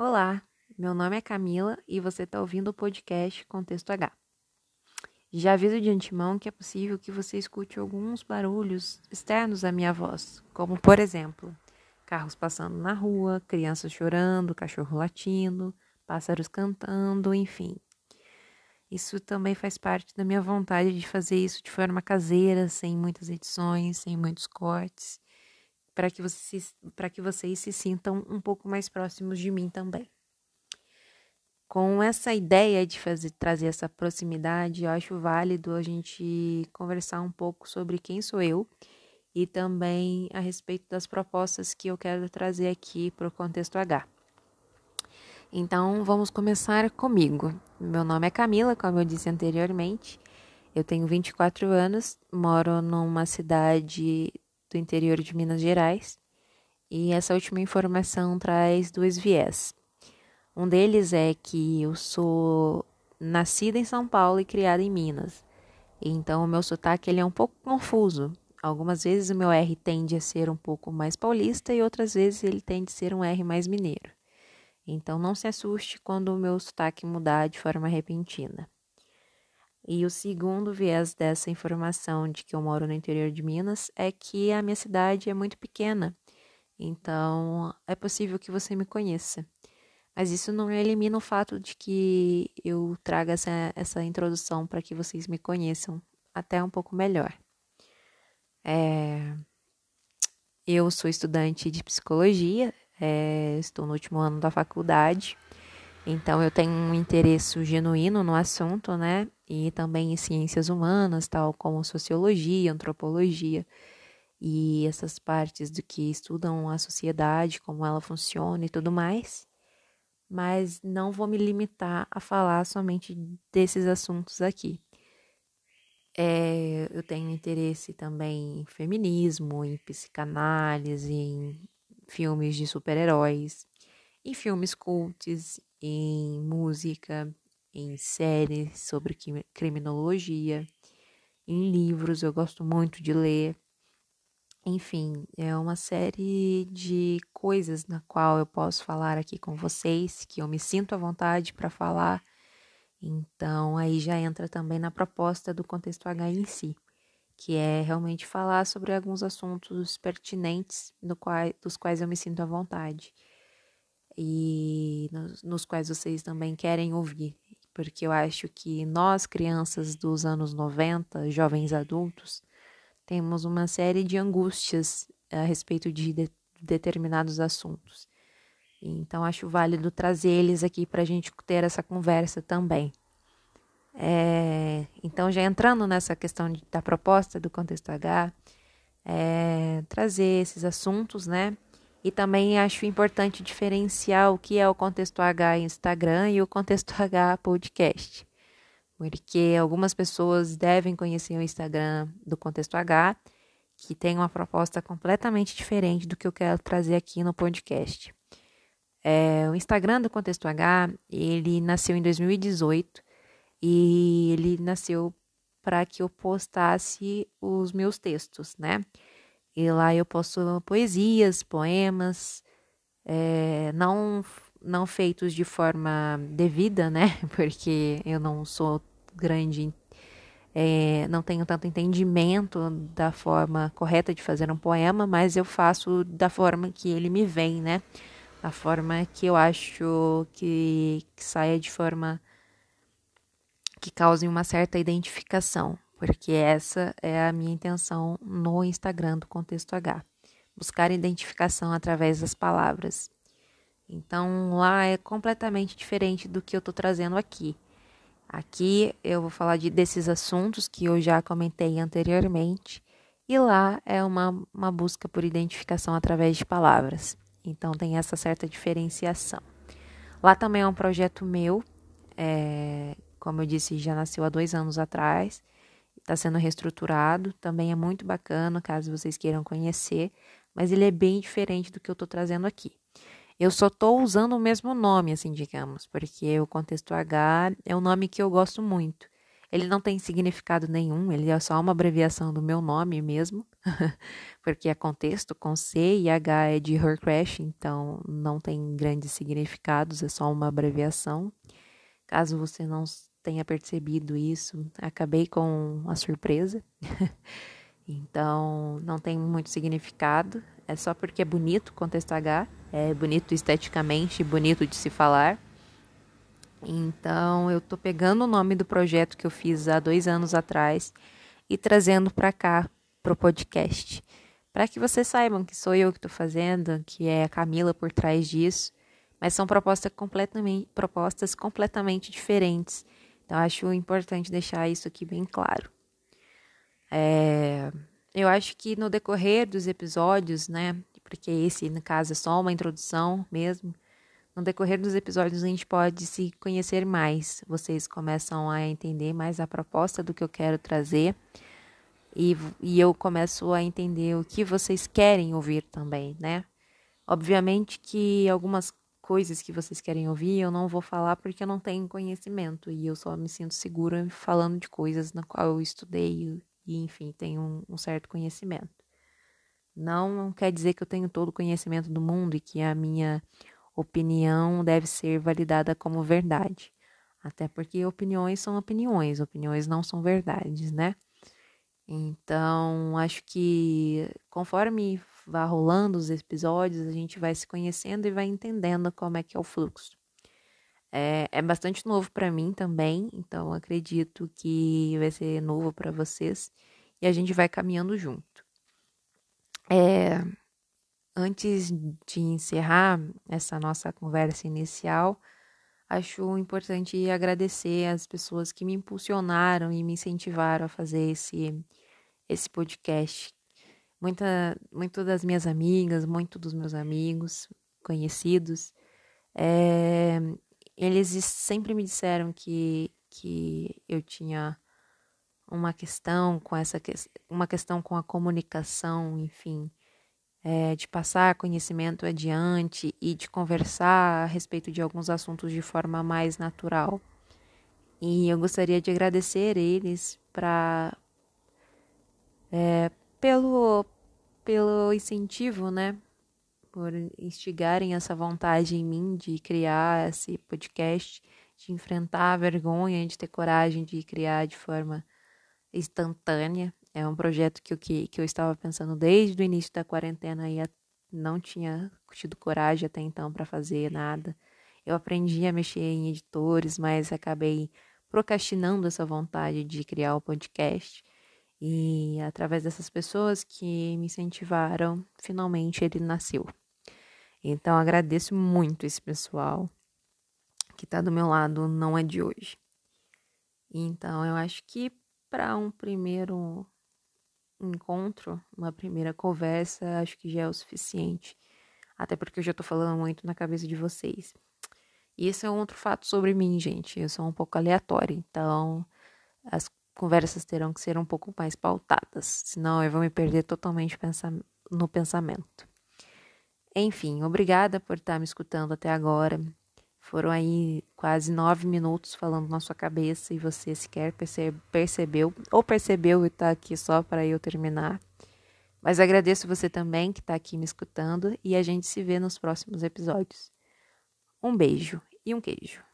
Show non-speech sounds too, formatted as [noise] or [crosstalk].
Olá, meu nome é Camila e você está ouvindo o podcast Contexto H. Já aviso de antemão que é possível que você escute alguns barulhos externos à minha voz, como por exemplo, carros passando na rua, crianças chorando, cachorro latindo, pássaros cantando, enfim. Isso também faz parte da minha vontade de fazer isso de forma caseira, sem muitas edições, sem muitos cortes, para que, vocês, que vocês se sintam um pouco mais próximos de mim também. Com essa ideia de fazer, trazer essa proximidade, eu acho válido a gente conversar um pouco sobre quem sou eu e também a respeito das propostas que eu quero trazer aqui para o contexto H. Então, vamos começar comigo. Meu nome é Camila, como eu disse anteriormente. Eu tenho 24 anos, moro numa cidade do interior de Minas Gerais. E essa última informação traz dois viés. Um deles é que eu sou nascida em São Paulo e criada em Minas. Então, o meu sotaque ele é um pouco confuso. Algumas vezes o meu R tende a ser um pouco mais paulista e outras vezes ele tende a ser um R mais mineiro. Então não se assuste quando o meu sotaque mudar de forma repentina. E o segundo viés dessa informação de que eu moro no interior de Minas é que a minha cidade é muito pequena. Então é possível que você me conheça. Mas isso não elimina o fato de que eu traga essa, essa introdução para que vocês me conheçam até um pouco melhor. É... Eu sou estudante de psicologia, é, estou no último ano da faculdade, então eu tenho um interesse genuíno no assunto, né? E também em ciências humanas, tal como sociologia, antropologia e essas partes do que estudam a sociedade, como ela funciona e tudo mais. Mas não vou me limitar a falar somente desses assuntos aqui. É, eu tenho interesse também em feminismo, em psicanálise, em filmes de super-heróis, em filmes cults, em música, em séries sobre criminologia, em livros, eu gosto muito de ler. Enfim, é uma série de coisas na qual eu posso falar aqui com vocês, que eu me sinto à vontade para falar. Então, aí já entra também na proposta do contexto H em si que é realmente falar sobre alguns assuntos pertinentes qual, dos quais eu me sinto à vontade e nos, nos quais vocês também querem ouvir, porque eu acho que nós, crianças dos anos 90, jovens adultos, temos uma série de angústias a respeito de, de determinados assuntos. Então, acho válido trazer eles aqui para a gente ter essa conversa também. É, então, já entrando nessa questão de, da proposta do contexto H, é, trazer esses assuntos, né? E também acho importante diferenciar o que é o contexto H Instagram e o contexto [laughs] H podcast. Porque algumas pessoas devem conhecer o Instagram do contexto H, que tem uma proposta completamente diferente do que eu quero trazer aqui no podcast. É, o Instagram do Contexto H, ele nasceu em 2018 e ele nasceu para que eu postasse os meus textos, né? E lá eu posto poesias, poemas, é, não não feitos de forma devida, né? [laughs] Porque eu não sou grande, é, não tenho tanto entendimento da forma correta de fazer um poema, mas eu faço da forma que ele me vem, né? Da forma que eu acho que, que saia de forma que causem uma certa identificação, porque essa é a minha intenção no Instagram do Contexto H. Buscar identificação através das palavras. Então lá é completamente diferente do que eu estou trazendo aqui. Aqui eu vou falar de, desses assuntos que eu já comentei anteriormente, e lá é uma, uma busca por identificação através de palavras. Então tem essa certa diferenciação. Lá também é um projeto meu, é, como eu disse, já nasceu há dois anos atrás, está sendo reestruturado, também é muito bacana, caso vocês queiram conhecer, mas ele é bem diferente do que eu estou trazendo aqui. Eu só estou usando o mesmo nome, assim, digamos, porque o Contexto H é um nome que eu gosto muito. Ele não tem significado nenhum, ele é só uma abreviação do meu nome mesmo, [laughs] porque é contexto com C e H é de Her Crash, então não tem grandes significados, é só uma abreviação. Caso você não tenha percebido isso, acabei com a surpresa. [laughs] então, não tem muito significado, é só porque é bonito contexto H, é bonito esteticamente, bonito de se falar. Então, eu tô pegando o nome do projeto que eu fiz há dois anos atrás e trazendo para cá, pro podcast, para que vocês saibam que sou eu que estou fazendo, que é a Camila por trás disso, mas são completamente, propostas completamente diferentes. Então, acho importante deixar isso aqui bem claro. É, eu acho que no decorrer dos episódios, né, porque esse, no caso, é só uma introdução mesmo, no decorrer dos episódios, a gente pode se conhecer mais. Vocês começam a entender mais a proposta do que eu quero trazer. E, e eu começo a entender o que vocês querem ouvir também, né? Obviamente que algumas coisas que vocês querem ouvir eu não vou falar porque eu não tenho conhecimento e eu só me sinto segura falando de coisas na qual eu estudei e, enfim, tenho um, um certo conhecimento. Não quer dizer que eu tenho todo o conhecimento do mundo e que a minha opinião deve ser validada como verdade. Até porque opiniões são opiniões, opiniões não são verdades, né? Então, acho que conforme vá rolando os episódios, a gente vai se conhecendo e vai entendendo como é que é o fluxo. É, é bastante novo para mim também, então acredito que vai ser novo para vocês e a gente vai caminhando junto. É, Antes de encerrar essa nossa conversa inicial, acho importante agradecer as pessoas que me impulsionaram e me incentivaram a fazer esse, esse podcast. Muita, muito das minhas amigas, muito dos meus amigos, conhecidos, é, eles sempre me disseram que, que eu tinha uma questão com essa uma questão com a comunicação, enfim, é, de passar conhecimento adiante e de conversar a respeito de alguns assuntos de forma mais natural. E eu gostaria de agradecer eles para é, pelo pelo incentivo, né? Por instigarem essa vontade em mim de criar esse podcast, de enfrentar a vergonha, de ter coragem de criar de forma instantânea. É um projeto que, que, que eu estava pensando desde o início da quarentena e não tinha tido coragem até então para fazer nada. Eu aprendi a mexer em editores, mas acabei procrastinando essa vontade de criar o podcast. E através dessas pessoas que me incentivaram, finalmente ele nasceu. Então agradeço muito esse pessoal que está do meu lado, não é de hoje. Então eu acho que para um primeiro encontro, uma primeira conversa, acho que já é o suficiente. Até porque eu já tô falando muito na cabeça de vocês. E esse é um outro fato sobre mim, gente. Eu sou um pouco aleatória, então as conversas terão que ser um pouco mais pautadas, senão eu vou me perder totalmente no pensamento. Enfim, obrigada por estar me escutando até agora. Foram aí quase nove minutos falando na sua cabeça e você sequer percebeu ou percebeu e está aqui só para eu terminar. Mas agradeço você também que está aqui me escutando e a gente se vê nos próximos episódios. Um beijo e um queijo.